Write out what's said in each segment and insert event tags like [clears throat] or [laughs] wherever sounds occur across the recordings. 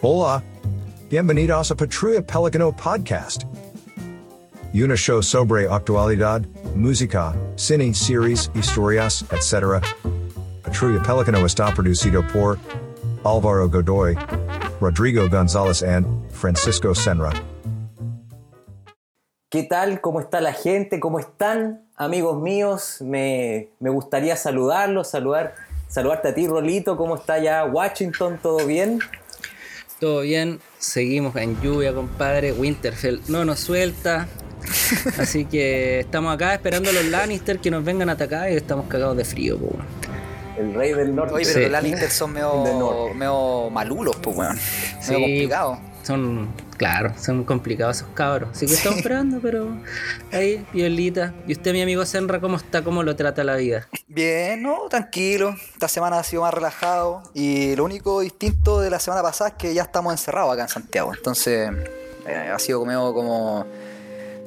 Hola. Bienvenidos a Patrulla Pelicano Podcast. Una show sobre actualidad, música, cine, series, historias, etc. Patrulla Pelicano está producido por Alvaro Godoy, Rodrigo González and Francisco Senra. ¿Qué tal? ¿Cómo está la gente? ¿Cómo están, amigos míos? Me, me gustaría saludarlos, saludar, saludarte a ti, Rolito. ¿Cómo está ya Washington? ¿Todo bien? Todo bien, seguimos en lluvia, compadre. Winterfell no nos suelta. [laughs] Así que estamos acá esperando a los Lannister que nos vengan a atacar y estamos cagados de frío, po. weón. El rey del norte. Oye, pero Sí. los Lannister son [laughs] medio, medio malulos, pues, weón. Medio Sí. complicado. Son, claro, son complicados esos cabros. Así que estamos esperando, pero ahí, violita. ¿Y usted, mi amigo Senra, cómo está? ¿Cómo lo trata la vida? Bien, no, tranquilo. Esta semana ha sido más relajado. Y lo único distinto de la semana pasada es que ya estamos encerrados acá en Santiago. Entonces, eh, ha sido como, como.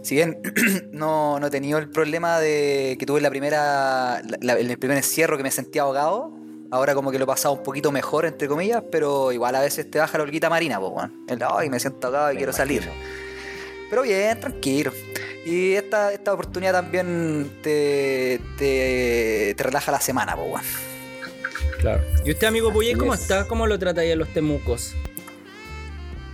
Si bien [clears throat] no, no he tenido el problema de que tuve la primera. la- la- en el primer encierro que me sentía ahogado. Ahora como que lo he pasado un poquito mejor, entre comillas, pero igual a veces te baja la holguita marina, pues, weón. El, Ay, me siento ahogado y Me quiero imagino. salir. Pero bien, tranquilo. Y esta, esta oportunidad también te, te, te relaja la semana, po, weón. Claro. ¿Y usted, amigo Puyé, cómo es. está? ¿Cómo lo trata ahí a los temucos?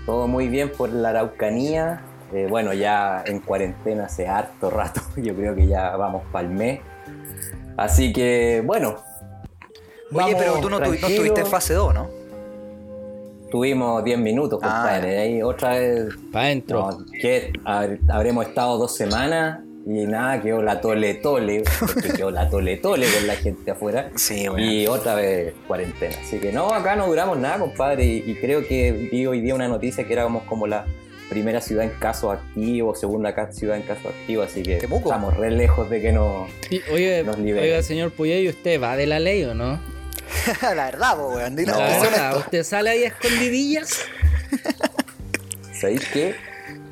Todo muy bien por la Araucanía. Eh, bueno, ya en cuarentena hace harto rato. [laughs] Yo creo que ya vamos para el mes. Así que, bueno. Oye, vamos pero tú no, tu- no estuviste en fase 2, ¿no? Tuvimos 10 minutos, Ah, compadre. ya. Ahí otra vez. Para adentro. No, que habremos estado dos semanas y nada, quedó la tole tole. Porque quedó la tole tole con la gente afuera. [laughs] Sí, weón. Y otra vez cuarentena. Así que no, acá no duramos nada, compadre. Y, y creo que vi hoy día una noticia que éramos como la primera ciudad en casos activos, segunda ca- ciudad en casos activos. Así que estamos re lejos de que no. Y, oye, Nos libera. oiga, señor Puyé, ¿y usted va de la ley o no? [laughs] la verdad, po, weón. Dile No, verdad. ¿Usted sale ahí a escondidillas? [laughs] ¿Sabéis qué?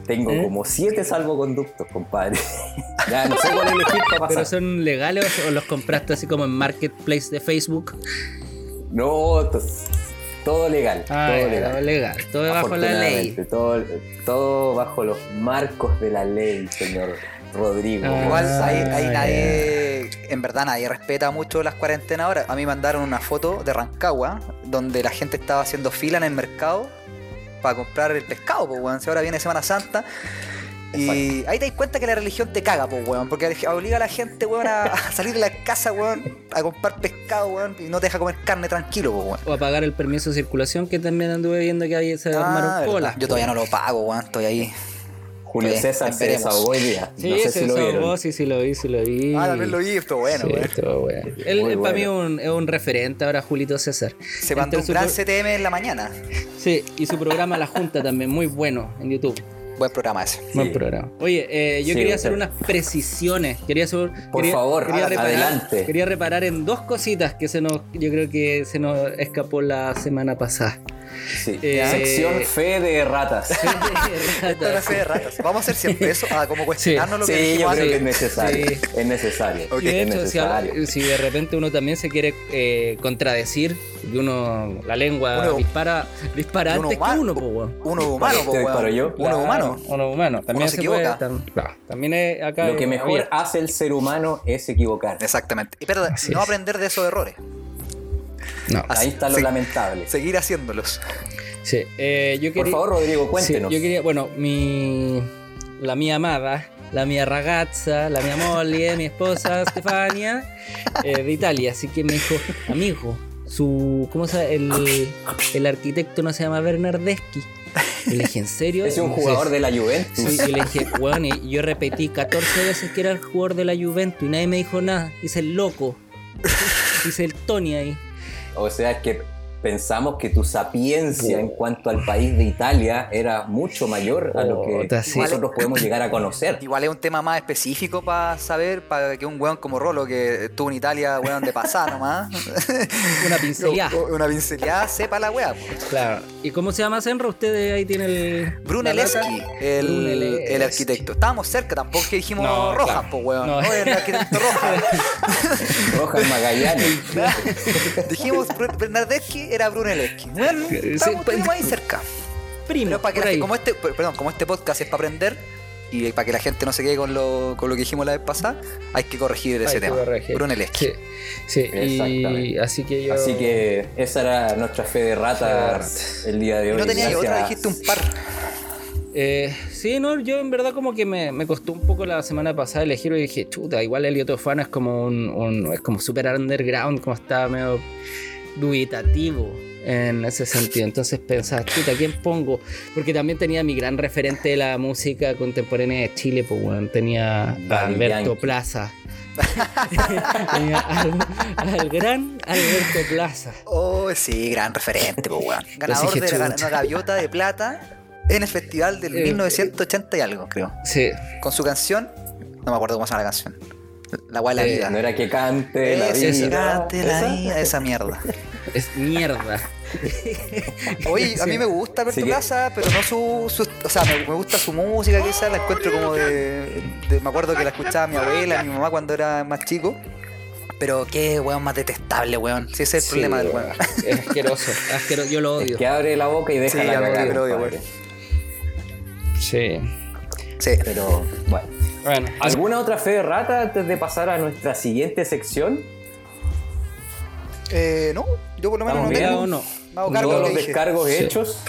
Tengo ¿Eh? como siete salvoconductos, compadre. [laughs] ya no sé cuál elegir para pasar. ¿Pero son legales o los compraste así como en Marketplace de Facebook? No, to- todo legal. Ah, todo legal. todo legal, todo bajo la ley. Todo, todo bajo los marcos de la ley, señor Rodrigo. Ah, Igual ahí, ahí nadie, en verdad nadie respeta mucho las cuarentenas ahora. A mí me mandaron una foto de Rancagua donde la gente estaba haciendo fila en el mercado para comprar el pescado, pues weón. Si ahora viene Semana Santa. Y ahí te das cuenta que la religión te caga, pues weón. Porque obliga a la gente, weón, a, a [laughs] salir de la casa, weón, a comprar pescado, weón, y no te deja comer carne tranquilo, pues weón. O a pagar el permiso de circulación que también anduve viendo que ahí se Ah, armaron colas. Yo todavía no lo pago, weón. Estoy ahí. Julio César se veremos. desahogó hoy día. Sí, no sé se si lo desahogó, vieron. sí, sí lo vi, sí lo vi. Ah, también lo vi, esto bueno, Sí, estuvo bueno. Él, él para mí es bueno. un, es un referente ahora, Julito César. Se mandó un gran pro- CTM en la mañana. Sí, y su programa La Junta también, muy bueno en YouTube. Buen programa ese. Buen programa. Oye, eh, yo Sí, quería hacer unas precisiones. Quería hacer, Por quería- favor, quería reparar, adelante. Quería reparar en dos cositas que se nos, yo creo que se nos escapó la semana pasada. Sí. Eh, Sección fe de ratas. Esto era fe de ratas. Vamos a hacer siempre eso, a como cuestionarnos lo que Sí, yo dijimos creo que es necesario. Sí. Es necesario. Es si, de repente uno también se quiere eh, contradecir, y uno, la lengua Uno- dispara, dispara uno antes humano- que uno, po. Uno humano, ¿Te po, disparo yo? Uno Claro, humano. Uno humano. También se se, puede. equivoca. tam- claro, también es acá. Lo que mejor hace el ser humano es equivocar. Exactamente. Y pero Así no es. aprender de esos errores. No. Ahí está lo sí. lamentable. Seguir haciéndolos. Sí, eh, yo Por favor, Rodrigo, Sí, cuéntenos. yo quería, bueno, mi. La mía amada, la mía ragazza, la mía Molly, mi esposa [laughs] Stefania, eh, de Italia. Así que me dijo, amigo, su. ¿Cómo se llama? El, el arquitecto no se llama Bernardeschi. Y le dije, ¿en serio? [laughs] Es un jugador de la Juventus. Sí, y le dije, weón, y yo repetí 14 veces que era el jugador de la Juventus y nadie me dijo nada. Dice el loco. Dice el Tony ahí. O sea que pensamos que tu sapiencia en cuanto al país de Italia era mucho mayor a lo que nosotros podemos llegar a conocer. [laughs] Igual es un tema más específico para saber, para que un weón como Rolo, que estuvo en Italia, weón, de pasada [laughs] nomás, [laughs] Una pincelada. una pincelada, sepa la weá. Claro. ¿Y cómo se llama Senra? Usted ahí tiene el. Brunelleschi, el, Brunelleschi. el arquitecto. Estábamos cerca, tampoco que dijimos No, Rojas, claro. pues weón. No. No, el arquitecto Rojas. Rojas Magallanes. dijimos Bernardeschi, era Brunelleschi. Bueno, Sí, estamos, pues, ahí cerca. Primo, Pero para que la como este, perdón, como este podcast es para aprender y para que la gente no se quede con lo, con lo que dijimos la vez pasada, hay que corregir ese Hay tema. Brunelleschi. Sí, sí, y así que yo. Así que esa era nuestra fe de ratas el día de hoy. no tenía yo otra, dijiste un par. Eh, sí, no, yo en verdad como que me, me costó un poco la semana pasada elegir y dije, chuta, igual Elliot Ofano es como un, un- es como super underground, como está medio dubitativo en ese sentido. Entonces pensaba, chuta, ¿quién pongo? Porque también tenía mi gran referente de la música contemporánea de Chile, pues bueno, tenía a Alberto. Plaza. [laughs] tenía al, al gran Alberto Plaza. Oh, sí, gran referente, pues, weón. Ganador dije, de la gaviota de plata en el festival del Eh, 1980 y algo, creo. Sí, Con su canción, no me acuerdo cómo se llama la canción. La guay la Eh, vida. No era que cante la vida. cante la ¿Esa? vida, esa mierda. [laughs] es mierda. [laughs] Oye, a mí me gusta Alberto Sí que- Plaza, pero no su, su- O sea, me, me gusta su música, quizás la encuentro como de, de- Me acuerdo que la escuchaba mi abuela, mi mamá cuando era más chico. Pero qué weón más detestable, weón. Si ese es el Sí, problema del weón. Es asqueroso, [laughs] asqueroso, yo lo Es odio. que abre la boca y deja Sí, la odio. Sí. Sí. Pero bueno. Bueno, ¿Alguna otra fe de rata antes de pasar a nuestra siguiente sección? Eh, no, yo por lo menos no ¿Estamos bien tengo. no? Me hago cargo Todos los dije. descargos Sí. hechos.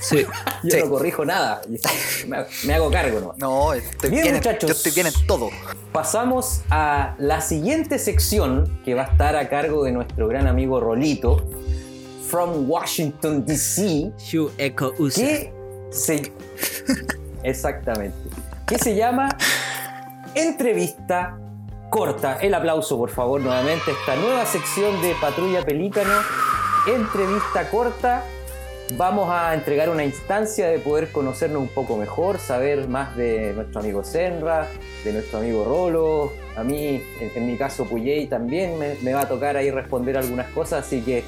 sí. [laughs] Yo Sí. no corrijo nada. [laughs] Me, hago cargo, ¿no? No, estoy Bien, bien, en- muchachos. yo estoy bien en todo. Pasamos a la siguiente sección que va a estar a cargo de nuestro gran amigo Rolito, from Washington, D.C., Shu Echo Usa. que se... [laughs] Exactamente. Que se llama Entrevista Corta. El aplauso, por favor, nuevamente. Esta nueva sección de Patrulla Pelícano. Entrevista Corta. Vamos a entregar una instancia de poder conocernos un poco mejor, saber más de nuestro amigo Senra, de nuestro amigo Rolo. A mí, en, mi caso, Puyey también me, me va a tocar ahí responder algunas cosas, así que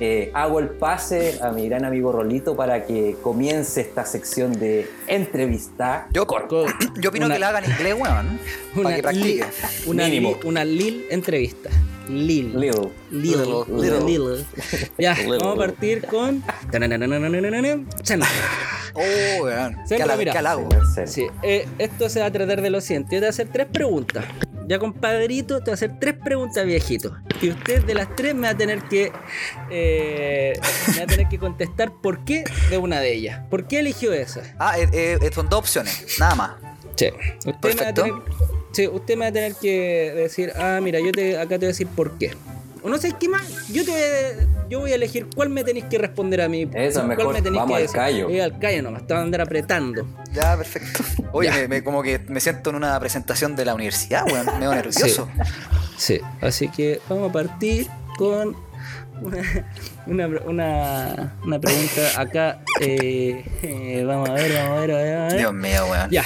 eh, hago el pase a mi gran amigo Rolito para que comience esta sección de entrevista. Yo, Co- [clears throat] yo opino una- que la hagan en inglés, weón. [laughs] Para que practique. li- una, Mínimo. li- una Lil entrevista. Lil. Lil. Lil. Little. Lil. Ya, Little. vamos a partir con. Oh, weón. Qué halago. Sí, eh, esto se va a tratar de lo siguiente. Yo te voy a hacer tres preguntas. Ya, compadrito, te voy a hacer tres preguntas, viejito. Y usted de las tres me va a tener que. eh, me va a tener que contestar por qué de una de ellas. ¿Por qué eligió esa? Ah, eh, eh, son dos opciones, nada más. Sí. Usted me va a Perfecto. tener, sí, usted me va a tener que decir, ah, mira, yo te, acá te voy a decir por qué. O no sé qué más, yo te voy a, yo voy a elegir cuál me tenéis que responder a mí. Eso, cuál mejor, me tenéis vamos que al callo. Sí, al callo nomás, te van a andar apretando. Ya, perfecto. Oye, Ya. me, me- como que me siento en una presentación de la universidad, weón. Medio nervioso. Sí, así que vamos a partir con una, una, una, pregunta acá. eh, eh, vamos a ver, vamos a ver, a ver, a ver. Dios mío, weón. Ya,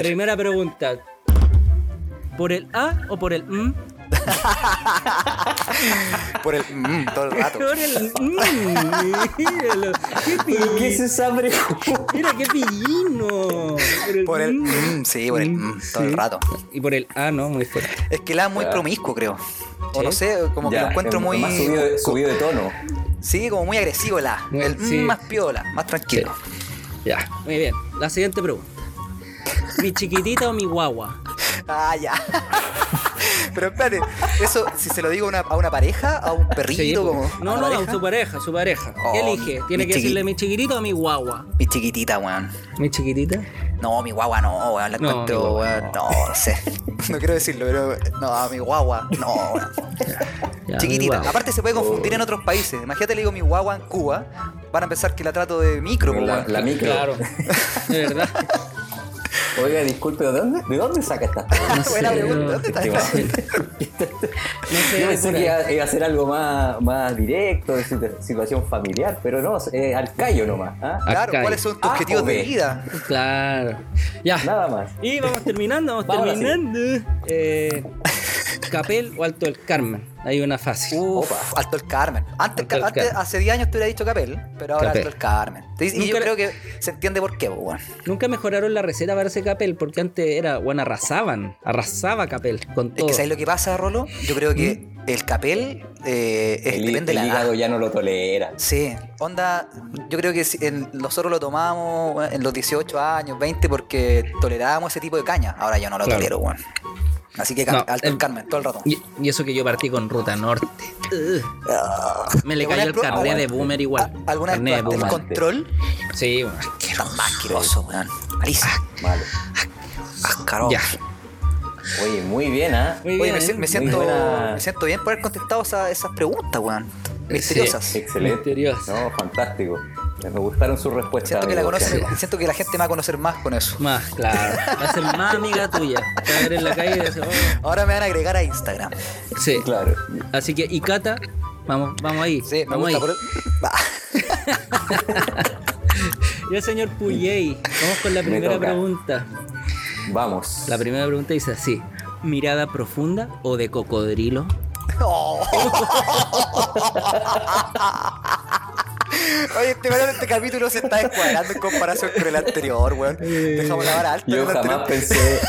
primera pregunta. ¿Por el A o por el M? [laughs] Por el mm, todo el rato. Por el M. Míralo, qué ¿Pero qué es esa? Mira qué pillino. Por el mm. mm, sí, por el mm, todo el rato. Y por el A, ¿no? Muy fuerte. Es que la es muy promiscuo, creo. O Sí. no sé, como que lo encuentro es muy. Más subido de, subido de tono. Sí, como muy agresivo el A. Muy- El sí. más piola, más tranquilo. Ya, muy bien. La siguiente pregunta. ¿Mi chiquitita o mi guagua? Ah, ya. Pero espérate, eso, si se lo digo a una, a una pareja, a un perrito, Sí, como. pues. a no, no, pareja? su pareja, su pareja. Oh, ¿Qué elige? Tiene que chiqui- decirle mi chiquitita o mi guagua. Mi chiquitita, weón. ¿Mi chiquitita? No, mi guagua no, weón. La No, encuentro, weón. No, no sé. [laughs] No quiero decirlo, pero. No, mi guagua. No, weón. [laughs] Ya, Chiquitita. Aparte se puede confundir en otros países. Imagínate, le digo mi guagua en Cuba. Van a pensar que la trato de micro, La, weón. la micro. Claro, [laughs] de verdad. Oiga, disculpe, ¿de dónde, ¿de dónde saca esta No [laughs] Buena sé, pregunta. ¿Dónde está? [laughs] No sé, Yo pensé que iba, iba a ser algo más, más directo, de situ- situación familiar, pero no, eh, al callo nomás. ¿ah? Claro, ¿cuáles son tus A objetivos de vida? Claro. Ya. Nada más. Y vamos terminando, vamos Vamos, terminando. Eh, Capel o Alto del Carmen. Hay una fácil. Uf, Alto el Carmen. Antes, Alto el antes Carmen. hace 10 años te hubiera dicho Capel, pero ahora Capel. Alto el Carmen. Y, y yo creo que se entiende por qué, weón. Nunca mejoraron la receta para ese Capel porque antes era, bueno, arrasaban. Arrasaba Capel con Es todo. que ¿sabes lo que pasa, Rolo? Yo creo que el capel eh, es- El, depende de el la edad. hígado ya no lo tolera. Sí, onda, yo creo que si- en- nosotros lo tomamos en los 18 años, 20, porque tolerábamos ese tipo de caña. Ahora yo no lo Claro. tolero, weón. Así que No, alto el- el Carmen, todo el rato. Y, y eso que yo partí con Ruta Norte. Ugh. Me le ¿Alguna cayó el carnet de boomer igual. ¿A- ¿Alguna vez Carnet de probaste el boomer. control? Sí, bueno, más asqueroso, weón. Malísimo. Malo. Ascaroso. ya. Oye, muy bien, ¿ah? Muy Oye, bien, me, ¿eh? me siento, me siento bien por haber contestado esa- esas preguntas, weón. Misteriosas. Excelente. Misterioso. No, fantástico. Me gustaron sus respuestas. Siento que, la conoce, siento que la gente me va a conocer más con eso. Más, claro. Va a ser más amiga tuya. Te va a ver en la calle y decir, oh. Ahora me van a agregar a Instagram. Sí. Claro. Así que, y Cata, vamos, vamos ahí. Sí, me vamos gusta ahí. por Va. Y el señor Puyey, vamos con la Me primera pregunta. Vamos. La primera pregunta dice así: ¿mirada profunda o de cocodrilo? [laughs] Oh. Oye, este, este capítulo se está descuadrando en comparación con el anterior, weón. Dejamos la vara alta. Yo jamás anterior. pensé,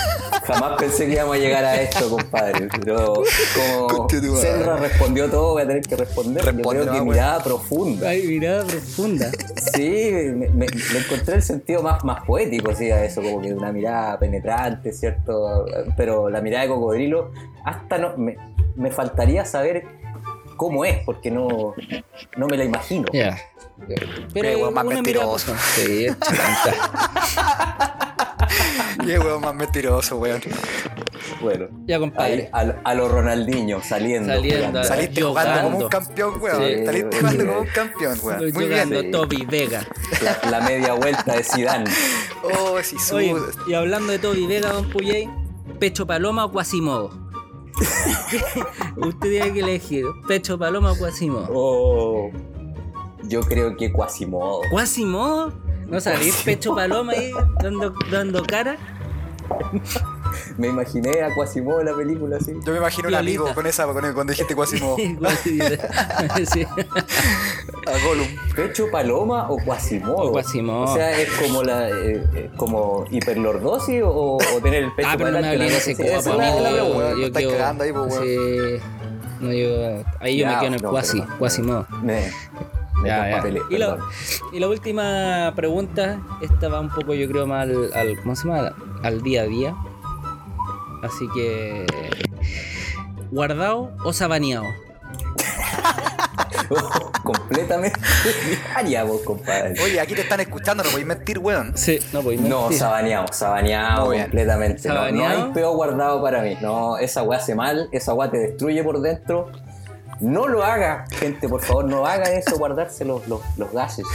jamás pensé que íbamos a llegar a esto, compadre. Pero como. Sandra respondió todo, voy a tener que responder. Responde Yo creo que nomás, mirada profunda. Ay, mirada profunda. Sí, me, me- le encontré el sentido más, más poético, sí, a eso, como que una mirada penetrante, ¿cierto? Pero la mirada de cocodrilo, hasta no, me, me faltaría saber cómo es, porque no, no me la imagino. Ya. Pero weón [laughs] más mentiroso. Sí, es. Qué weón más mentiroso, weón. Bueno, Ya, compadre. a, lo- a lo Ronaldinho, saliendo. Saliendo, Saliste Jugando. jugando como un campeón, weón. Sí. Saliste jugando como un campeón, weón. Estoy Muy jugando bien. Toby Vega. la, la media vuelta de Zidane. Oh, sí, su... Oye, y hablando de Toby Vega, don Puyey, ¿pecho paloma o Quasimodo? [laughs] Usted tiene que elegir, ¿pecho paloma o Quasimodo? Oh, yo creo que Quasimodo. ¿Quasimodo? ¿No salís pecho paloma ahí dando, dando cara? [laughs] Me imaginé a Quasimodo en la película así. Yo me imagino un Violita. amigo con esa, con el- cuando dijiste Quasimodo. [laughs] sí. A Gollum. ¿Pecho paloma o Quasimodo? O Quasimodo. O sea, es como la eh, eh, como hiperlordosis o, o tener el pecho Ah, pero no me hablé de ese amigo. Yo, quedo- cagando ahí, pues, sí. No, yo, ahí yo Ya, me quedo en el no, Quasi, perdón. Quasimodo. Me, me Ya, ya. compapelé, Y, la, y la última pregunta, esta va un poco yo creo más al, al- ¿cómo se llama? Al día a día. Así que... ¿Guardado o sabaneado? [laughs] Completamente diaria, vos, compadre. Oye, aquí te están escuchando, no podéis mentir, weón. Sí, no pues No, sabaneado, sabaneado completamente. No, no ¿Sabaneado? hay peo guardado para mí. No, esa weá hace mal, esa weá te destruye por dentro. No lo haga, gente, por favor, no haga eso, guardarse los, los, los gases.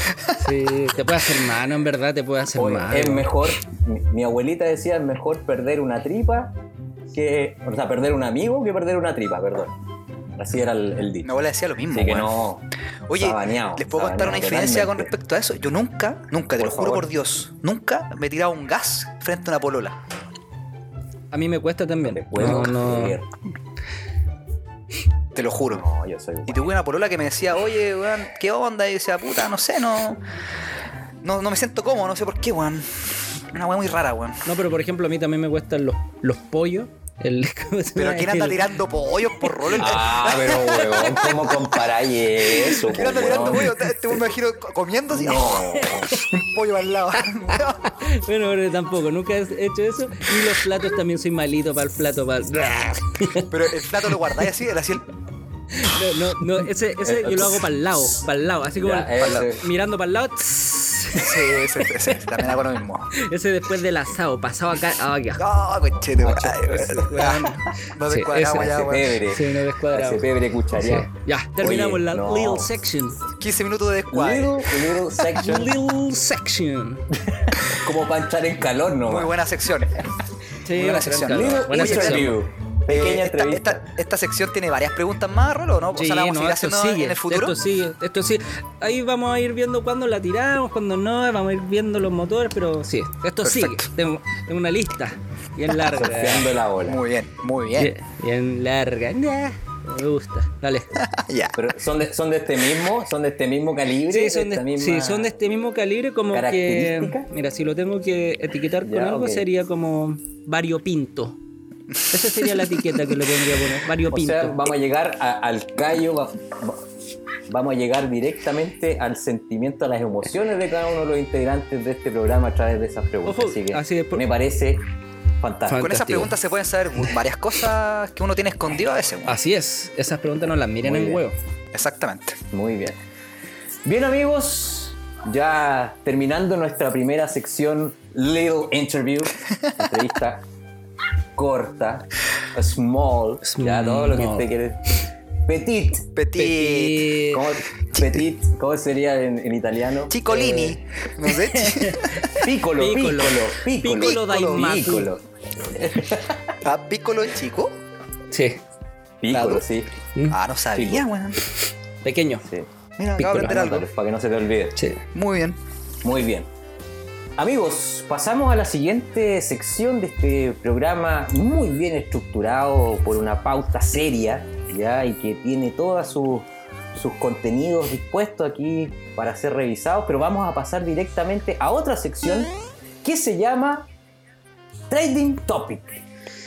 Sí, te puede hacer mano, en verdad, te puede hacer Oye, mal. es mejor, mi, mi abuelita decía, es mejor perder una tripa que, o sea, perder un amigo que perder una tripa, perdón. Así era el, el Mi dicho. abuela decía lo mismo, Así que weón. no, Oye, ¿les puedo contar una infidencia con respecto a eso? Yo nunca, nunca, te Por lo juro favor. por Dios, nunca me he tirado un gas frente a una polola. A mí me cuesta también. Te puedo No, no. creer. Te lo juro. No, yo soy Y tuve una polola que me decía, oye, weón, ¿qué onda? Y decía, puta, no sé, no. No, no me siento cómodo, no sé por qué, weón. Una weá muy rara, weón. No, pero por ejemplo, a mí también me cuestan los, los pollos. El, [laughs] ¿cómo se Pero? ¿quién anda tirando pollos por rolo? [laughs] Ah, pero weón, ¿cómo comparáis eso? ¿Quién anda tirando pollos? Te, te me imagino co- comiendo así, No. un [laughs] pollo al lado. Bueno, pero tampoco, nunca he hecho eso. Y los platos también soy malito para el plato. Para el... Pero el plato lo guardáis así, era así el... No, no, no, ese, ese yo lo hago para el lado, para el lado, así como Ya, el- ese. mirando para el lado. Sí, ese, ese, también hago lo mismo. [laughs] Ese después del asado, pasado acá. Ah, ya. Ah, conchete. Weón. Nos Sí, descuadramos ya, Ese weón. pebre. Sí, no descuadrado. Ese pebre Sí. cuchareado. Ya, terminamos Oye, la no. little section. 15 minutos de descuadre. Little, little section. [laughs] Little section. Como para entrar en calor, ¿no? Muy buena sección. Sí, Muy buena sección. Little Buena sección. Pequeña Eh, esta, entrevista. esta, esta sección tiene varias preguntas más, Rolo, ¿no? O sea, la vamos no, haciendo sigue, en el futuro. Esto sigue, esto sí. Ahí vamos a ir viendo cuándo la tiramos, cuándo no, vamos a ir viendo los motores, pero sí, esto sigue. Perfecto. Tengo, tengo una lista bien larga. Surfeando la ola. Muy bien, muy bien. bien, bien larga. Nah, me gusta. Dale. [laughs] ya. Pero son de, son de este mismo, son de este mismo calibre. Sí son, de, esta misma- sí, son de este mismo calibre, como que. Mira, si lo tengo que etiquetar con Ya, algo, sería como variopinto. Esa sería la etiqueta que le pondría poner. Mario O Pinto. sea, vamos a llegar a- al callo, va- va- vamos a llegar directamente al sentimiento, a las emociones de cada uno de los integrantes de este programa a través de esas preguntas. Ojo, así que así es por- me parece fantástico. Con esas preguntas se pueden saber varias cosas que uno tiene escondido a veces. Así es. Esas preguntas no las miren en bien. huevo. Exactamente. Muy bien. Bien amigos, ya terminando nuestra primera sección, Little Interview, [laughs] entrevista corta, small, ya todo lo que Small. usted quiere. Petit. Petit. Petit. ¿Cómo, petit, ¿cómo sería en, en italiano? Chicolini. Eh, No sé. [laughs] Piccolo, piccolo, Piccolo. piccolo, Piccolo. ¿Ah, Piccolo chico? Sí. Piccolo, Claro. sí, Ah, no sabía, weón. Pequeño. sí. Mira, acabo de Piccolo, aprender algo. Para que no se te olvide. Sí. Muy bien. Muy bien. Amigos, pasamos a la siguiente sección de este programa muy bien estructurado por una pauta seria. Y que tiene todos sus, sus contenidos dispuestos aquí para ser revisados, pero vamos a pasar directamente a otra sección que se llama Trading Topic.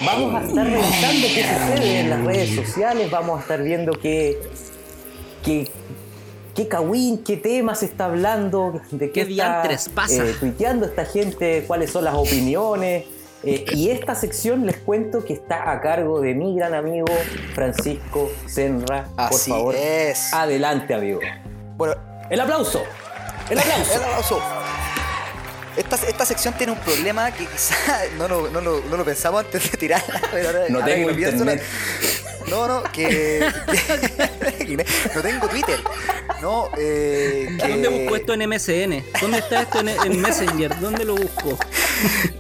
Vamos a estar revisando qué sucede en las redes sociales, vamos a estar viendo qué, qué, qué cagüín, qué tema se está hablando, de qué, ¿Qué está diantres pasa? eh, tuiteando esta gente, cuáles son las opiniones. Eh, y esta sección les cuento que está a cargo de mi gran amigo Francisco Senra. Por Así favor, es. adelante, amigo. Bueno, El aplauso. El aplauso. el aplauso. Esta, esta sección tiene un problema que quizá [laughs] no lo, no lo, no lo pensamos antes de tirarla. pero ahora- No ahora que tengo lo pienso, internet. No, no, que. que- [laughs] no tengo Twitter. No, eh. que- ¿Dónde busco esto en MSN? ¿Dónde está esto en, en Messenger? ¿Dónde lo busco?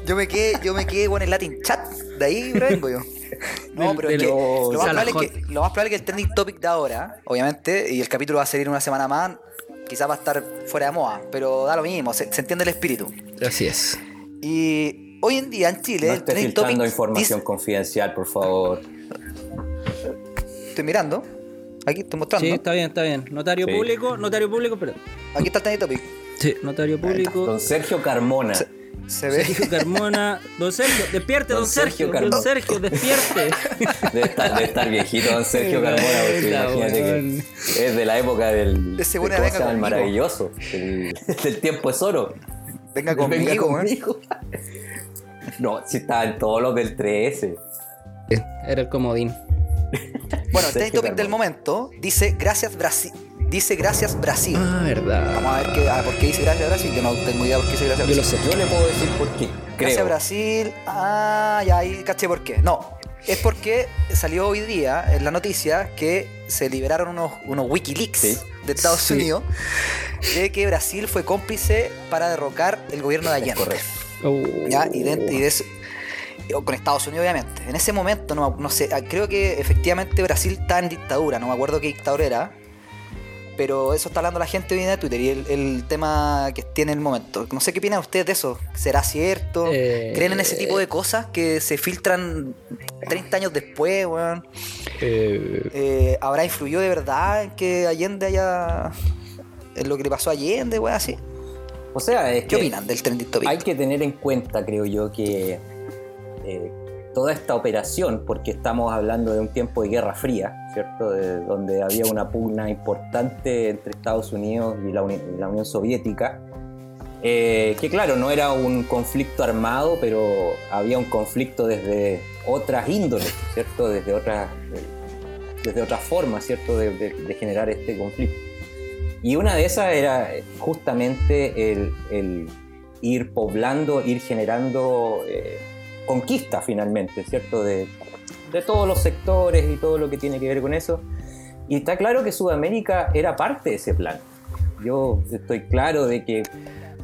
Yo me quedé, yo me quedé con el Latin Chat. De ahí vengo yo. No, pero es que lo más, probable es que lo más probable es que el trending topic de ahora, obviamente, y el capítulo va a salir una semana más, quizás va a estar fuera de moda, pero da lo mismo, se, se entiende el espíritu. Así es. Y hoy en día en Chile, No el esté trending topic. filtrando información dice- confidencial, por favor. Estoy mirando. Aquí estoy mostrando. Sí, está bien, está bien. Notario Sí. público, notario público, pero. Aquí está el trending topic. Sí, notario público. Don Sergio Carmona. Se ve. Sergio Carmona. Don Sergio, despierte, don, Don Sergio. Sergio Carmona. Don Sergio, despierte. Debe estar, debe estar viejito Don Sergio [laughs] Carmona, porque imagínate que es de la época del. Ese de buena ¿cómo venga maravilloso. El, del tiempo es oro. Venga conmigo, Venga. No, si estaba en todos los del 3S. Era el comodín. Bueno, el trending topic del momento dice gracias Brasil. Dice gracias Brasil. Ah, verdad. Vamos a ver qué, ah, por qué dice gracias Brasil. Yo no tengo idea por qué dice gracias Yo lo Brasil. sé. Yo le puedo decir por qué. Gracias Creo. Brasil. Ah, ya ahí caché por qué. No, es porque salió hoy día en la noticia que se liberaron unos, unos Wikileaks Sí. de Estados Sí. Unidos de que Brasil fue cómplice para derrocar el gobierno de Es Allende. correcto. ¿ya? Y, de, y de con Estados Unidos, obviamente. En ese momento, no, no sé, ah, creo que efectivamente Brasil está en dictadura, no me acuerdo qué dictadura era. Pero eso está hablando la gente hoy en día de Twitter y el, el tema que tiene en el momento. No sé qué opinan ustedes de eso. ¿Será cierto? Eh, ¿Creen en ese tipo de cosas que se filtran 30 años después, weón? eh, Eh, ¿Habrá influyó de verdad en que Allende haya. en lo que le pasó a Allende, weón, así? O sea, es ¿Qué que opinan del trending topic? hay que tener en cuenta, creo yo, que eh, toda esta operación, porque estamos hablando de un tiempo de Guerra Fría, ¿cierto? De- donde había una pugna importante entre Estados Unidos y la, Uni- la Unión Soviética. eh, que claro, no era un conflicto armado, pero había un conflicto desde otras índoles, ¿cierto? Desde otras, desde otras formas, ¿cierto? De, de- de generar este conflicto. Y una de esas era justamente el, el ir poblando, ir generando eh, conquista finalmente, ¿cierto? De, de todos los sectores y todo lo que tiene que ver con eso. Y está claro que Sudamérica era parte de ese plan. Yo estoy claro de que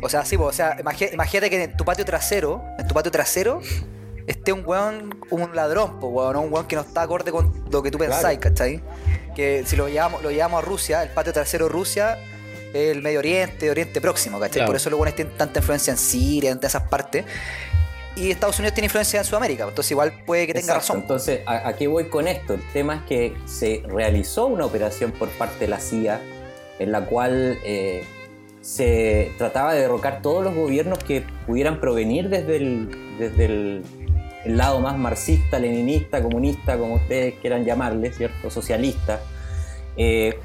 O sea, sí, o sea, imagínate que en tu patio trasero, en tu patio trasero, esté un weón, un ladrón, po, weón, ¿no? un weón que no está acorde con lo que tú pensáis, Claro. ¿cachai? Que si lo llevamos, lo llevamos a Rusia, el patio trasero de Rusia, el Medio Oriente, Oriente Próximo, ¿cachai? Claro. Por eso los weones tienen tanta influencia en Siria, en todas esas partes. Y Estados Unidos tiene influencia en Sudamérica, entonces igual puede que tenga Exacto. razón. Entonces, ¿a, qué voy con esto? El tema es que se realizó una operación por parte de la CIA en la cual eh, se trataba de derrocar todos los gobiernos que pudieran provenir desde el, desde el, el lado más marxista, leninista, comunista, como ustedes quieran llamarle, ¿cierto? Socialista. Eh,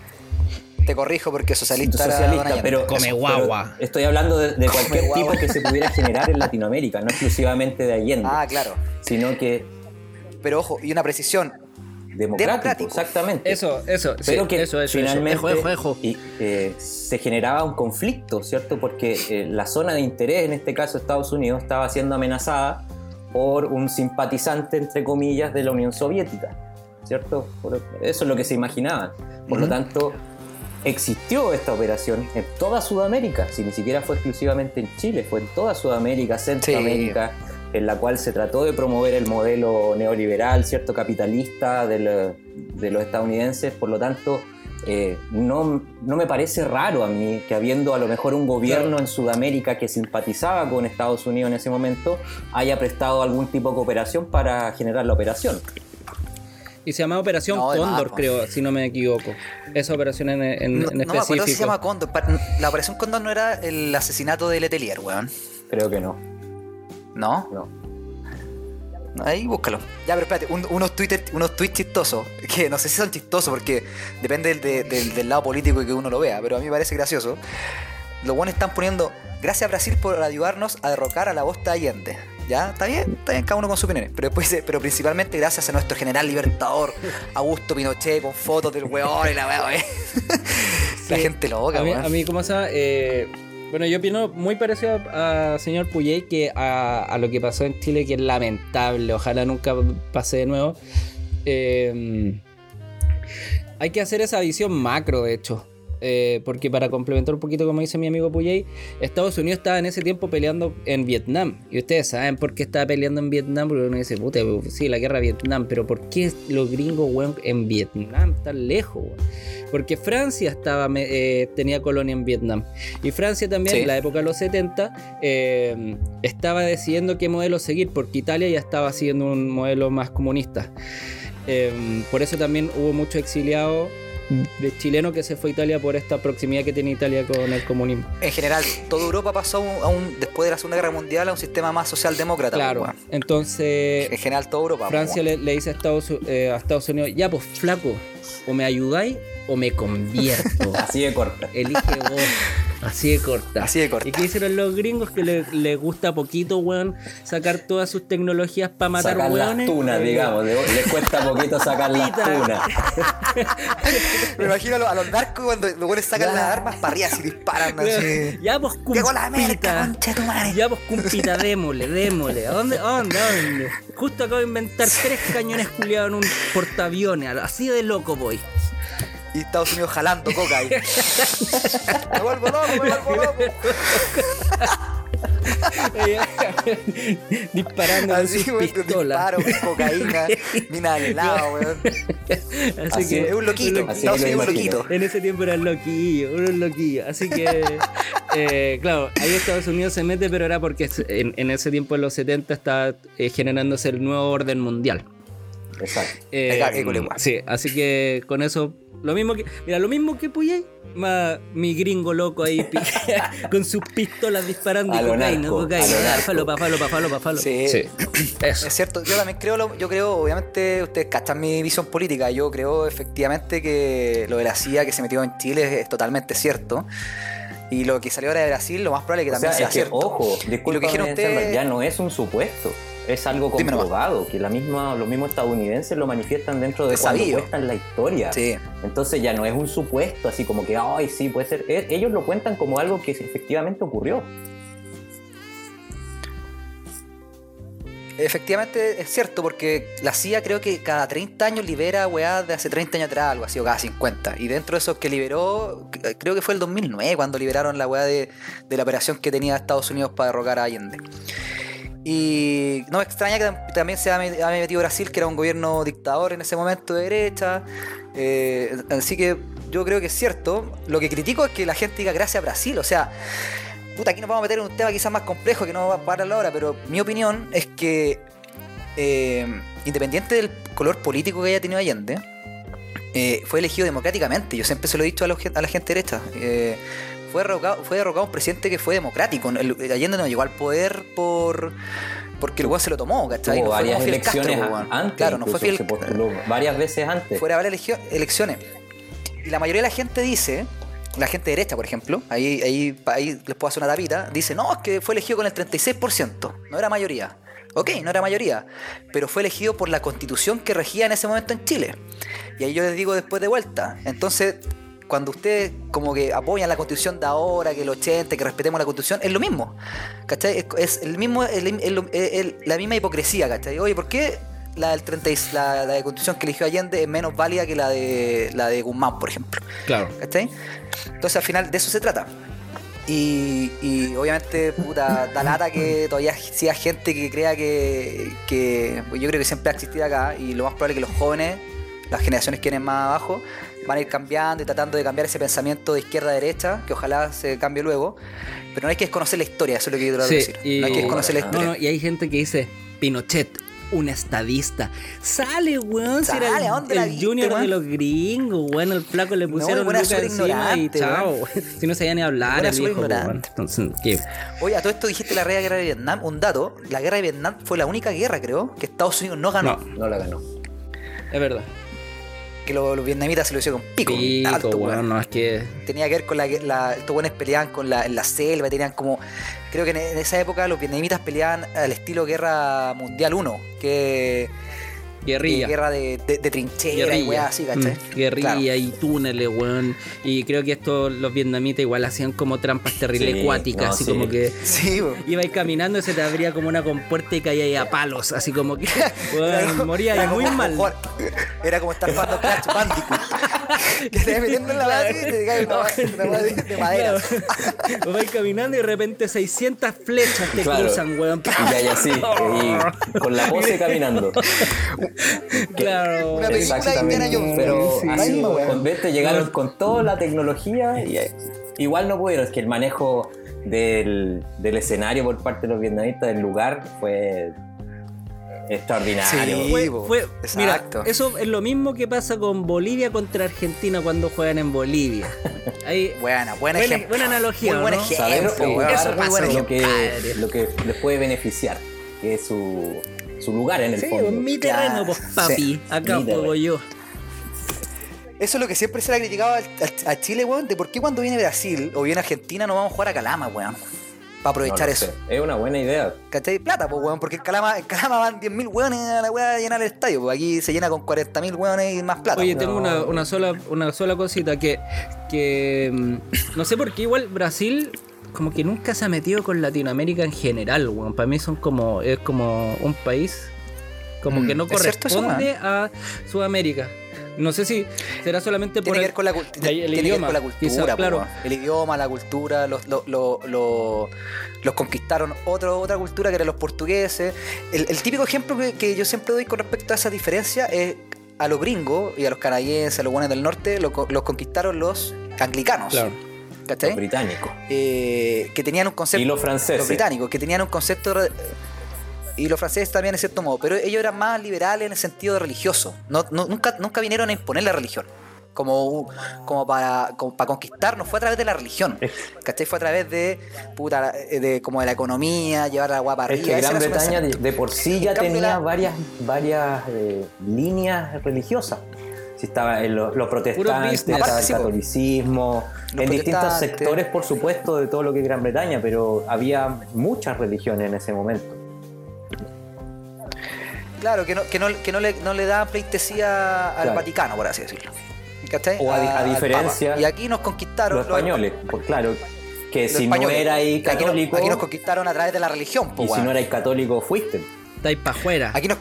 Te corrijo porque socialista, socialista, pero, Come pero guagua. estoy hablando de, de cualquier guagua. tipo que se pudiera generar en Latinoamérica, no exclusivamente de Allende, Ah, claro. sino que Pero ojo, y una precisión. democrático, Democrático. exactamente. Eso, eso, sí, pero que eso, eso, finalmente eso. Ejo, ejo, ejo. y, eh, se generaba un conflicto, ¿cierto? Porque eh, la zona de interés, en este caso Estados Unidos, estaba siendo amenazada por un simpatizante, entre comillas, de la Unión Soviética, ¿cierto? Eso es lo que se imaginaban. Por lo tanto, existió esta operación en toda Sudamérica, si ni siquiera fue exclusivamente en Chile, fue en toda Sudamérica, Centroamérica, en la cual se trató de promover el modelo neoliberal, cierto, capitalista de, lo- de los estadounidenses, por lo tanto, eh, no, no me parece raro a mí que habiendo a lo mejor un gobierno en Sudamérica que simpatizaba con Estados Unidos en ese momento, haya prestado algún tipo de cooperación para generar la operación. Y se llama Operación No, Cóndor, creo, si no me equivoco. Esa operación en, en- No, en no me acuerdo si se específico. llama Cóndor. La operación Cóndor no era el asesinato de Letelier, weón. Creo que no. ¿No? no. Ahí búscalo. Ya, pero espérate, un- unos, Twitter, unos tweets chistosos, que no sé si son chistosos porque depende del, de- del- del lado político que uno lo vea, pero a mí me parece gracioso. Los buenos están poniendo, gracias a Brasil por ayudarnos a derrocar a la bosta Allende. ¿Ya? Está bien, está bien, cada uno con sus opiniones. Pero después dice, pero principalmente gracias a nuestro general libertador, Augusto Pinochet, con fotos del weón y la weón, ¿eh? [laughs] La gente loca, a mí, weón. a mí, ¿cómo se? Eh, bueno, yo opino muy parecido a, a señor Puyey que a, a lo que pasó en Chile, que es lamentable. Ojalá nunca pase de nuevo. Eh, hay que hacer esa visión macro, de hecho. Eh, porque para complementar un poquito, como dice mi amigo Puyey, Estados Unidos estaba en ese tiempo peleando en Vietnam. Y ustedes saben por qué estaba peleando en Vietnam. Porque uno dice, puta, sí, la guerra de Vietnam. Pero ¿por qué los gringos, weón, en Vietnam tan lejos, weón? Porque Francia estaba, eh, tenía colonia en Vietnam. Y Francia también, Sí. en la época de los 70, eh, estaba decidiendo qué modelo seguir, porque Italia ya estaba siguiendo un modelo más comunista. Por eso también hubo muchos exiliados de chilenos que se fue a Italia por esta proximidad que tiene Italia con el comunismo. En general, toda Europa pasó a un- después de la Segunda Guerra Mundial a un sistema más socialdemócrata. Claro. weón. Entonces, En general, toda Europa. Francia weón. le, le dice a Estados, eh, a Estados Unidos, ya pues flaco, o me ayudáis o me convierto. [laughs] Así de corta. Elige vos. Así de corta. Así de corta. ¿Y qué hicieron los gringos? Que les le gusta poquito, weón, sacar todas sus tecnologías para matar sacar las weones. tunas, Eh, digamos. Les cuesta poquito sacar las tunas. [laughs] Me imagino a los, a los narcos cuando los buenos sacan Ya. las armas para arriba y disparan así. Ya Llegó la merca, cumpita. concha de tu madre. Ya pues cumpita, démosle, démosle. ¿A dónde? ¿A dónde? ¿A dónde? Justo acabo de inventar tres cañones culiados en un portaaviones. Así de loco voy. Y Estados Unidos jalando coca ahí. [laughs] me vuelvo loco, me vuelvo loco. [laughs] Disparando Así, sus pistolas. disparo, cocaína, [laughs] mina al lado, weón. Así, Así que Es un loquito, Así Estados me lo Unidos es un loquito. En ese tiempo eran loquillos, unos loquillos. Así que, eh, claro, ahí Estados Unidos se mete, pero era porque en, en ese tiempo, en los 70, estaba eh, generándose el nuevo orden mundial. Exacto. Eh, sí, así que con eso, lo mismo que, mira, lo mismo que más mi gringo loco ahí [laughs] con sus pistolas disparando y A lo cocaína, narco, cocaína, falopa, falopa, falopa, falopa. Sí. [coughs] Eso. Es cierto, yo también creo, lo- yo creo, obviamente, ustedes cachan mi visión política, yo creo efectivamente que lo de la CIA que se metió en Chile es totalmente cierto. Y lo que salió ahora de Brasil, lo más probable es que O también sea, sea es que, cierto. ojo, Y lo que dijeron disculpen, ustedes, ya no es un supuesto. Es algo comprobado, que la misma, los mismos estadounidenses lo manifiestan dentro de cuando cuentan la historia. Sí. Entonces ya no es un supuesto, así como que, ay, sí, puede ser. Ellos lo cuentan como algo que efectivamente ocurrió. Efectivamente es cierto, porque la CIA creo que cada 30 años libera weá de hace 30 años atrás, algo así, o cada 50. Y dentro de esos que liberó, c- creo que fue el 2009 cuando liberaron la weá de, de la operación que tenía Estados Unidos para derrocar a Allende. Y no me extraña que tam- también se haya me- haya metido Brasil, que era un gobierno dictador en ese momento de derecha. Eh, así que yo creo que es cierto. Lo que critico es que la gente diga gracias a Brasil. O sea, puta, aquí nos vamos a meter en un tema quizás más complejo que no va a parar la hora, pero mi opinión es que, eh, independiente del color político que haya tenido Allende, eh, fue elegido democráticamente. Yo siempre se lo he dicho a, a la gente derecha. Fue, derrocado, fue derrocado un presidente que fue democrático. El, Allende no llegó al poder por porque el weón se lo tomó, ¿cachai? No fue varias Castro, elecciones a- antes. Claro, no fue Fidel se postuló varias veces antes. fuera varias elecciones. Y la mayoría de la gente dice, la gente derecha, por ejemplo, ahí, ahí, ahí les puedo hacer una tapita, dice, no, es que fue elegido con el 36%, no era mayoría. Ok, no era mayoría, pero fue elegido por la constitución que regía en ese momento en Chile. Y ahí yo les digo después de vuelta. Entonces, cuando ustedes como que apoyan la constitución de ahora, que el 80, que respetemos la constitución, es lo mismo. ¿Cachai? Es, el mismo, el- el- el- la misma hipocresía, ¿cachai? Oye, ¿por qué la del 30 y- la, la de constitución que eligió Allende es menos válida que la de la de Guzmán, por ejemplo? Claro. ¿Cachai? Entonces al final de eso se trata. Y, y obviamente, puta, da lata que todavía siga gente que crea que, que yo creo que siempre ha existido acá y lo más probable es que los jóvenes, las generaciones que vienen más abajo, van a ir cambiando y tratando de cambiar ese pensamiento de izquierda a derecha, que ojalá se cambie luego. Pero no hay que desconocer la historia, eso es lo que yo quiero Sí, decir. y- No hay que desconocer la No, No, historia. no, y hay gente que dice, Pinochet, un estadista. Sale, weón, si era Sale, el, ¿a dónde la el viste, junior de los gringos, weón, el flaco le No, pusieron era lucas súper encima y chao. [laughs] Si no sabía ni hablar, Era el viejo, ignorante. Entonces, ¿qué? Oye, a todo esto dijiste la guerra de Vietnam. Un dato, la guerra de Vietnam fue la única guerra, creo, que Estados Unidos no ganó. No, No la ganó. es verdad. Que los, los vietnamitas se lo hicieron con pico. Pico, alto, weón, weón. no, es que... Tenía que ver con la, la estos buenos peleaban con la, en la selva, tenían como. Creo que en, en esa época los vietnamitas peleaban al estilo Guerra Mundial 1, que. Guerrilla. guerra de, de, de trinchera y weá así, ¿cachai? Mm, guerrilla Claro. y túneles, weón. Y creo que esto los vietnamitas igual hacían como trampas terribles Sí, acuáticas, no, así sí. como que Sí, weón. ibais caminando y se te abría como una compuerta y caía ahí a palos, así como que Era [laughs] weón, como- moría era muy como mal. Era como estar jugando Crash Bandicoot. que [laughs] te vas metiendo en la base y te cae una, una base de, de madera. Claro. Vais caminando y de repente 600 flechas te Claro. cruzan, weón. Y ya, ya sí. [laughs] Y con la pose caminando. Claro. Una película de Indiana Jones. Pero Sí, así, weá. con vete llegaron con toda la tecnología y eh, igual no pudieron. Es que el manejo del, del escenario por parte de los vietnamitas del lugar fue extraordinario. Sí. Fue, fue- mira, Exacto. eso es lo mismo que pasa con Bolivia contra Argentina cuando juegan en Bolivia. Ahí, Buena, buen Buena- ejemplo. buena analogía, Muy buen ¿no? Saber ejemplo, weón. Eso pasa, lo que, lo que les puede beneficiar, que es su, su lugar en el sí, fondo. mi terreno, Ya, pues papi. sí. Acá juego yo. Eso es lo que siempre se le ha criticado a, Chile, weón, de por qué cuando viene Brasil o viene Argentina no vamos a jugar a Calama, weón. Para aprovechar eso. sé. Es una buena idea. ¿Cachai? Plata, pues, weón, porque en Calama, en Calama van 10.000 weones a la weá a llenar el estadio, pues aquí se llena con 40.000 weones y más plata. Oye, tengo una, una sola, una sola cosita que, que mm, no sé por qué igual Brasil como que nunca se ha metido con Latinoamérica en general, weón. Para mí son como, es como un país como Mm, que no ¿es cierto eso, corresponde a Sudamérica. No sé si será solamente por Tiene que ver con la, el- tiene que ver idioma, con la cultura, quizá, claro. El idioma, la cultura, los, lo- lo- lo- los conquistaron otro, otra cultura que eran los portugueses. El, el típico ejemplo que, que yo siempre doy con respecto a esa diferencia es a los gringos y a los canadienses, a los buenos del norte, lo co- los conquistaron los anglicanos. Claro. ¿Cachai? Los británicos. Eh, que tenían un concepto. Y los franceses. Los británicos, que tenían un concepto. Y los franceses también, en cierto modo. Pero ellos eran más liberales en el sentido religioso. No, no- nunca, nunca vinieron a imponer la religión. Como, como, para, como para conquistar, no fue a través de la religión. ¿Cachai? Fue a través de, puta, de, como de la economía, llevar la guapa Es arriba. que Gran Bretaña de, por sí ya tenía la- varias, varias eh, líneas religiosas. Si estaba en los, los protestantes, estaba el catolicismo, Los en distintos sectores, por supuesto, de todo lo que es Gran Bretaña, pero había muchas religiones en ese momento. Claro, que no, que no, que no, le, no le daban pleitesía al Claro. Vaticano, por así decirlo. ¿Cachai? O a diferencia-. Y aquí nos conquistaron. Los españoles, pues claro, que los si no españoles. era ahí Aquí nos- católico, Aquí nos, conquistaron a través de la religión, po, y si no erais católico, fuiste. Estáis pa' afuera. Aquí nos,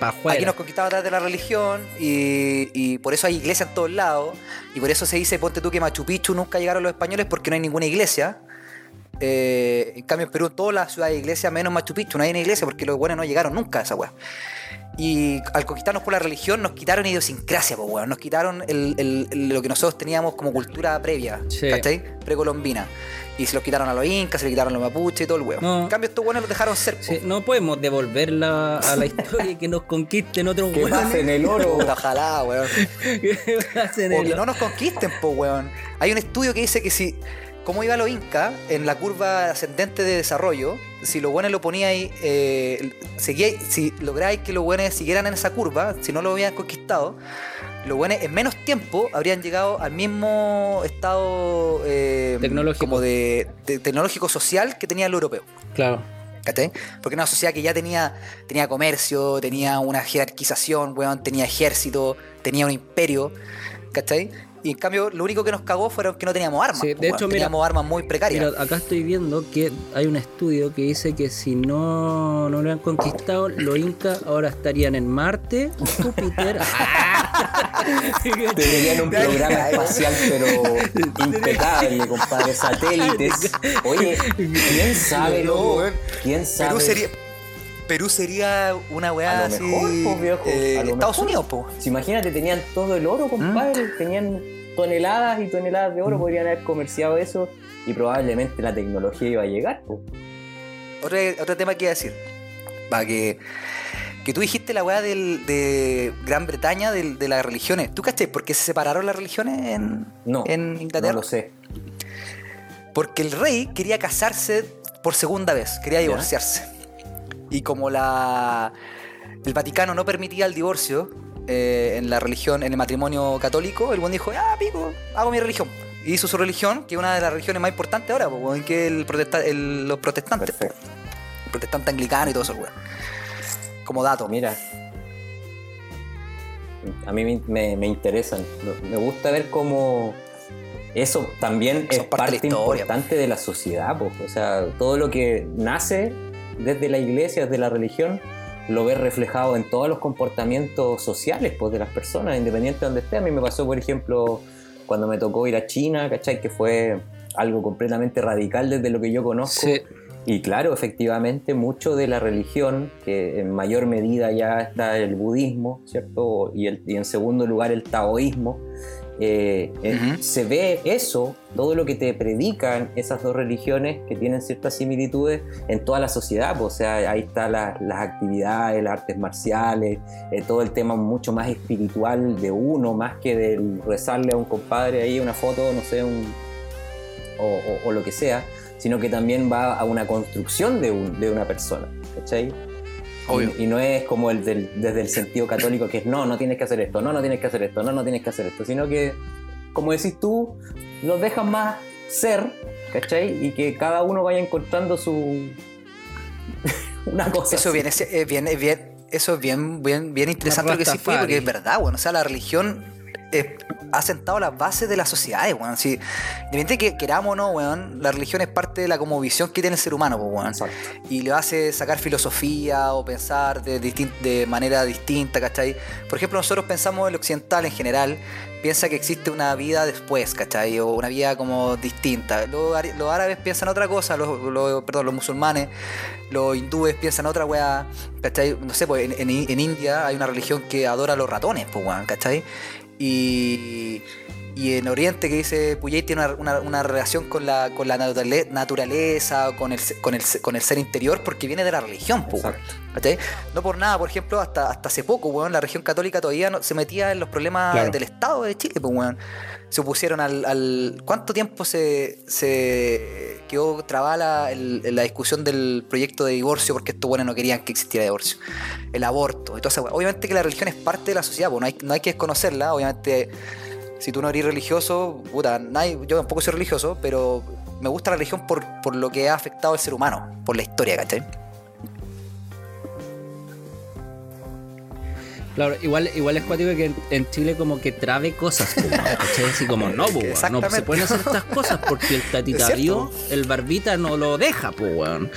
afuera. aquí nos conquistaron a través de la religión y, y por eso hay iglesias en todos lados. Y por eso se dice, ponte tú que Machu Picchu nunca llegaron los españoles porque no hay ninguna iglesia. Eh, en cambio, en Perú, todas las ciudades de iglesia, menos Machu Picchu, no hay una iglesia porque los buenos no llegaron nunca a esa weá. Y al conquistarnos por la religión, nos quitaron idiosincrasia, pues, weón. Nos quitaron el- el- el- lo que nosotros teníamos como cultura previa, Sí. ¿cachai? Precolombina. Y se los quitaron a los incas, se le quitaron a los mapuches y todo el weón. No. En cambio, estos buenos los dejaron ser. Sí, no podemos devolverla a la historia y que nos conquisten otros Que hueones. en el oro. [laughs] Ojalá, weón. [laughs] Que pasen O el- que no nos conquisten, po, weón. Hay un estudio que dice que si, como iba los incas en la curva ascendente de desarrollo, si los buenos lo poníais, eh, si lográis que los buenos siguieran en esa curva, si no lo habían conquistado, los buenos en menos tiempo habrían llegado al mismo estado eh, Tecnológico. como de, de tecnológico social que tenía el europeo. Claro. ¿Cachai? Porque era una sociedad que ya tenía, tenía comercio, tenía una jerarquización, weón, tenía ejército, tenía un imperio, ¿cachai? Y en cambio, lo único que nos cagó fueron que no teníamos armas. Sí, de weón. hecho, mira- teníamos armas muy precarias. Mira, acá estoy viendo que hay un estudio que dice que si no, no lo han conquistado, los incas ahora estarían en Marte, Júpiter. [laughs] Tenían un [laughs] programa espacial, pero impecable, compadre. Satélites. Oye, ¿quién sabe, No. ¿Quién sabe? Perú sería, Perú sería una weá A lo así. mejor, po, viejo, eh, Estados mejor. Unidos, po. Si imagínate, tenían todo el oro, compadre. Tenían toneladas y toneladas de oro. Podrían haber comerciado eso y probablemente la tecnología iba a llegar. po. Otro, otro tema que iba a decir. Va, que, que tú dijiste la weá del, de Gran Bretaña, del- de las religiones. ¿Tú caché por qué se separaron las religiones en, No, en Inglaterra? no lo sé. Porque el rey quería casarse por segunda vez, quería Ya. Y como la el Vaticano no permitía el divorcio eh, en la religión, en el matrimonio católico, el buen dijo, ah, pico, hago mi religión. Y hizo su religión, que es una de las religiones más importantes ahora, po, que el protesta- el- los protestantes. po. El protestante anglicano y todo eso, weón. Como dato. Mira. A mí me, me- me interesan. Me gusta ver cómo eso también Son es parte de historia. importante de la sociedad. po. O sea, todo lo que nace desde la iglesia, desde la religión, lo ves reflejado en todos los comportamientos sociales pues, de las personas, independiente de donde esté. A mí me pasó, por ejemplo, cuando me tocó ir a China, ¿cachai? Que fue algo completamente radical desde lo que yo conozco. Sí. Y claro, efectivamente, mucho de la religión, que en mayor medida ya está el budismo, ¿cierto? Y, el- y en segundo lugar el taoísmo, eh, eh, se ve eso, todo lo que te predican esas dos religiones que tienen ciertas similitudes en toda la sociedad. pues, o sea, ahí están las actividades, las artes marciales, eh, todo el tema mucho más espiritual de uno, más que del rezarle a un compadre ahí una foto, no sé, un, o, o- o lo que sea, sino que también va a una construcción de, un- de una persona, ¿cachai? Obvio. Y, y no es como el del- desde el sentido católico que es no, no tienes que hacer esto, no, no tienes que hacer esto, no, no tienes que hacer esto, sino que, como decís tú, los dejan más ser, ¿cachai? Y que cada uno vaya encontrando su... [laughs] una cosa. Eso así. bien, es, es bien, es bien, eso es bien, bien, bien interesante lo que sí fue, porque es verdad, bueno, o sea, la religión eh, ha sentado las bases de las sociedades, weón. Si, independientemente que queramos o no, weón, la religión es parte de la como visión que tiene el ser humano, weón. Exacto. Y le hace sacar filosofía o pensar de, de manera distinta, ¿cachai? Por ejemplo, nosotros pensamos el occidental en general, piensa que existe una vida después, ¿cachai? O una vida como distinta. Los, árabes piensan otra cosa, los, los- perdón, los musulmanes, los hindúes piensan otra weá, ¿cachai? No sé, pues en, en- en India hay una religión que adora a los ratones, pues, weón, ¿cachai? Y, y en Oriente que dice Puyay tiene una, una- una relación con la, con la naturale- naturaleza, con el, con, el, con el ser interior, porque viene de la religión. No por nada, por ejemplo, hasta, hasta hace poco, weón, la región católica todavía no, se metía en los problemas Claro. del Estado de Chile, pues, weón. Se opusieron al, al- ¿Cuánto tiempo se, se quedó trabada la, la discusión del proyecto de divorcio porque estos buenos no querían que existiera divorcio? El aborto, entonces, obviamente que la religión es parte de la sociedad, no hay, no hay que desconocerla, obviamente si tú no eres religioso, puta, nadie- yo tampoco soy religioso, pero me gusta la religión por, por lo que ha afectado al ser humano, por la historia, ¿cachai? Claro, igual, igual es cuático que en, en Chile como que trabe cosas. Así como, [laughs] no, po, weón, no se pueden hacer estas cosas porque el tatita [laughs] Es vio, el barbita no lo deja, po, weón.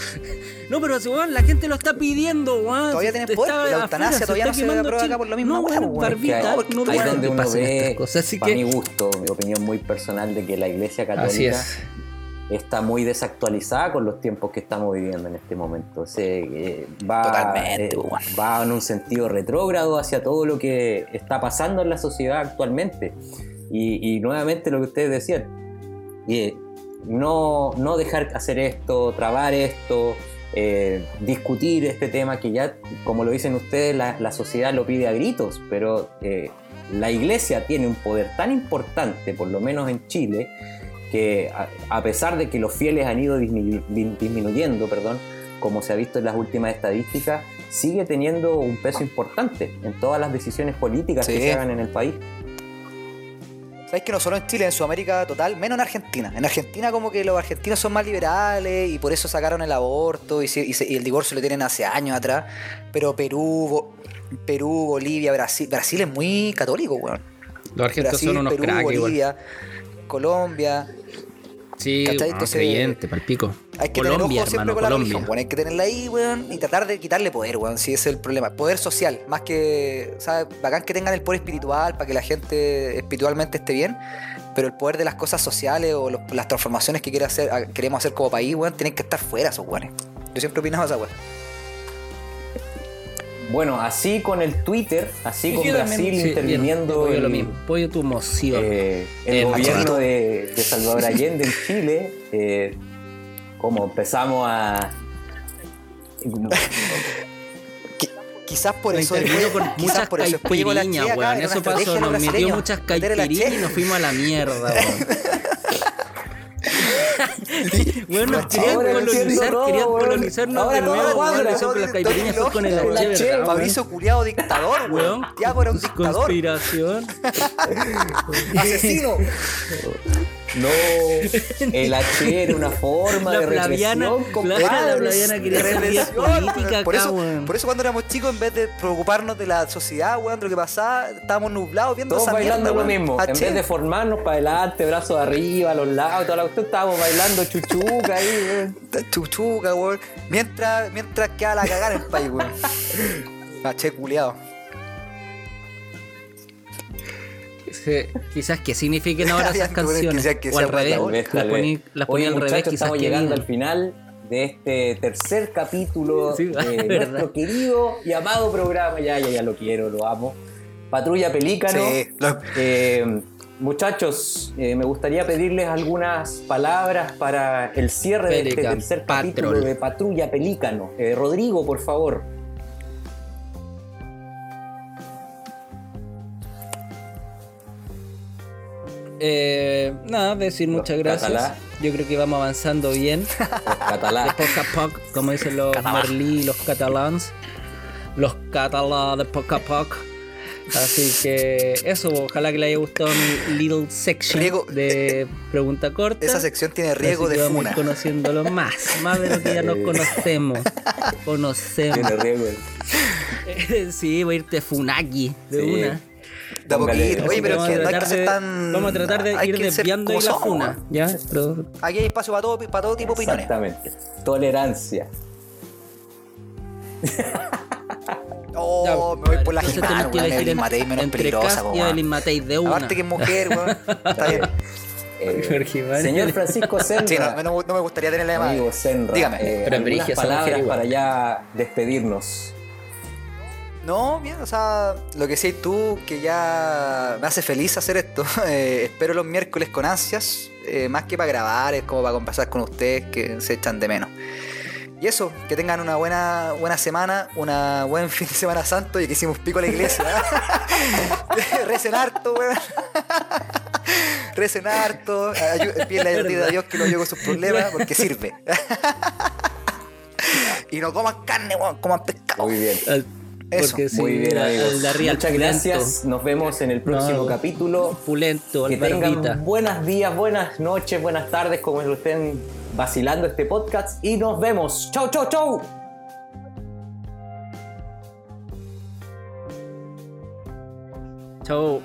No, pero si, weón, la gente lo está pidiendo, weón. Todavía tienen poder, pues, la afuera, eutanasia se todavía está no se quemando aprueba acá por la misma No, weón, pues. Que barbita, ahí, no ahí donde uno ve, estas cosas, así para que... mi gusto, mi opinión muy personal de que la iglesia católica Así es. Está muy desactualizada con los tiempos que estamos viviendo en este momento. Se, eh, va, Totalmente, eh, va en un sentido retrógrado hacia todo lo que está pasando en la sociedad actualmente. Y, y nuevamente lo que ustedes decían, eh, no, no dejar hacer esto, trabar esto, eh, discutir este tema que ya, como lo dicen ustedes, la, la sociedad lo pide a gritos, pero eh, la iglesia tiene un poder tan importante, por lo menos en Chile, que a, pesar de que los fieles han ido disminu- disminuyendo, perdón, como se ha visto en las últimas estadísticas, sigue teniendo un peso importante en todas las decisiones políticas que se hagan en el país. ¿Sabes que no solo en Chile, en Sudamérica total, menos en Argentina? En Argentina como que los argentinos son más liberales y por eso sacaron el aborto y, se- y se- y el divorcio lo tienen hace años atrás. Pero Perú, Bo- Perú, Bolivia, Brasil, Brasil es muy católico, weón. Los argentinos Brasil, son unos Perú, cracks igual. Colombia. Sí, ¿Cachai? Entonces, creyente, palpico. Hay que tener Colombia, ojo siempre hermano, con la Colombia. religión, weón. Hay que tenerla ahí, weón, y tratar de quitarle poder, weón. Si ese es el problema. Poder social, más que, ¿sabes? Bacán que tengan el poder espiritual para que la gente espiritualmente esté bien. Pero el poder de las cosas sociales o los- las transformaciones que quiere hacer, queremos hacer como país, weón, tienen que estar fuera esos weones. Yo siempre opinaba esa weón. Bueno, así con el Twitter, así con Brasil sí, interviniendo bien, apoyo el, lo mismo. Apoyo tu moción. eh, el El gobierno de, de Salvador Allende en Chile, eh, como empezamos a... Qui- Quizás por eso intervino después- con quizás muchas por eso después llegó la caipiriñas, Che acá, weón. era una Eso pasó, nos metió muchas caipiriñas y nos fuimos a la mierda, [laughs] nos querían colonizar, todo, querían colonizarnos Ahora de nuevo, cuadra, con las tiene- caipiriñas todo fue con tiene el H. Fabricio culiado dictador, weón. Tiago era un dictador. Conspiración. [laughs] Asesino. [laughs] No, el H era una forma La de Flaviana, represión, claro, la compadre. Quería vida Represión, política por, eso, por eso cuando éramos chicos, en vez de preocuparnos de la sociedad, weón, de lo que pasaba, estábamos nublados viendo Todos esa bailando mierda, lo weón. mismo. Ah, En vez de formarnos para adelante, brazos arriba, a los lados, toda la cuestión, estábamos bailando chuchuca ahí, weón. Chuchuca, weón. Mientras, mientras queda la cagada en el país, weón. [laughs] Che, culiado. Sí, quizás que signifiquen ahora [laughs] esas canciones. que o al revés. Vez, las poní, Oye, al revés, muchachos, quizás estamos que llegando al final de este tercer capítulo [laughs] Sí, de [laughs] es nuestro querido y amado programa. Ya, ya, ya lo quiero, lo amo. Patrulla Pelícano. Sí, lo- Eh, muchachos, eh, me gustaría pedirles algunas palabras para el cierre de este Pelican, tercer Patrol. capítulo de Patrulla Pelícano. Eh, Rodrigo, por favor. Eh, nada, decir muchas gracias. catalá. Yo creo que vamos avanzando bien. [laughs] Los catalá. poco, como dicen los Merlí, los catalans. Los catalá de poco a poco. Así que eso, ojalá que le haya gustado mi little section Riego- de pregunta corta. Esa sección tiene riesgo Así de vamos funa. conociéndolo más, más de lo que ya nos conocemos. [laughs] Conocemos. Tiene riesgo. [laughs] sí, voy a irte Funaki de Sí. una. De a Póngale- poquito. Oye, pero es vamos, que a no hay que tratar ser de, tan. vamos a tratar de hay ir desviando como la somos, funa. weón. ¿ya? Pero Aquí hay espacio para todo, para todo tipo de opiniones. Exactamente. Tolerancia. [laughs] Oh, Ya, me voy por la que weón. Evelyn Matei menos entre peligrosa, po, y weón. Evelyn Matei de una. Aparte que es mujer, weón. [laughs] Está bien. Eh, señor Francisco [laughs] Senra. Sí, no, no, no me gustaría de. Amigo Senra, Dígame. eh, Pero algunas palabras igual. para ya despedirnos. No, bien, o sea, lo que sé tú, que ya me hace feliz hacer esto. [laughs] Eh, espero los miércoles con ansias, eh, más que para grabar, es como para conversar con ustedes que se echan de menos. Y eso, que tengan una buena, buena semana, una buen [laughs] fin de semana santo y que hicimos pico a la iglesia. ¿eh? [laughs] Recen harto, weón. Recen harto, piden la ayuda a Dios que lo ayude con sus problemas, porque sirve. y no coman carne, weón, coman pescado. Muy bien. Eso, Porque sí, Muy bien, al- amigos. Muchas pulento. gracias. Nos vemos en el próximo No. capítulo. Pulento, Que tengan barbita. buenos días, buenas noches, buenas tardes, como lo estén vacilando este podcast. Y nos vemos. Chau, chau, chau. Chao.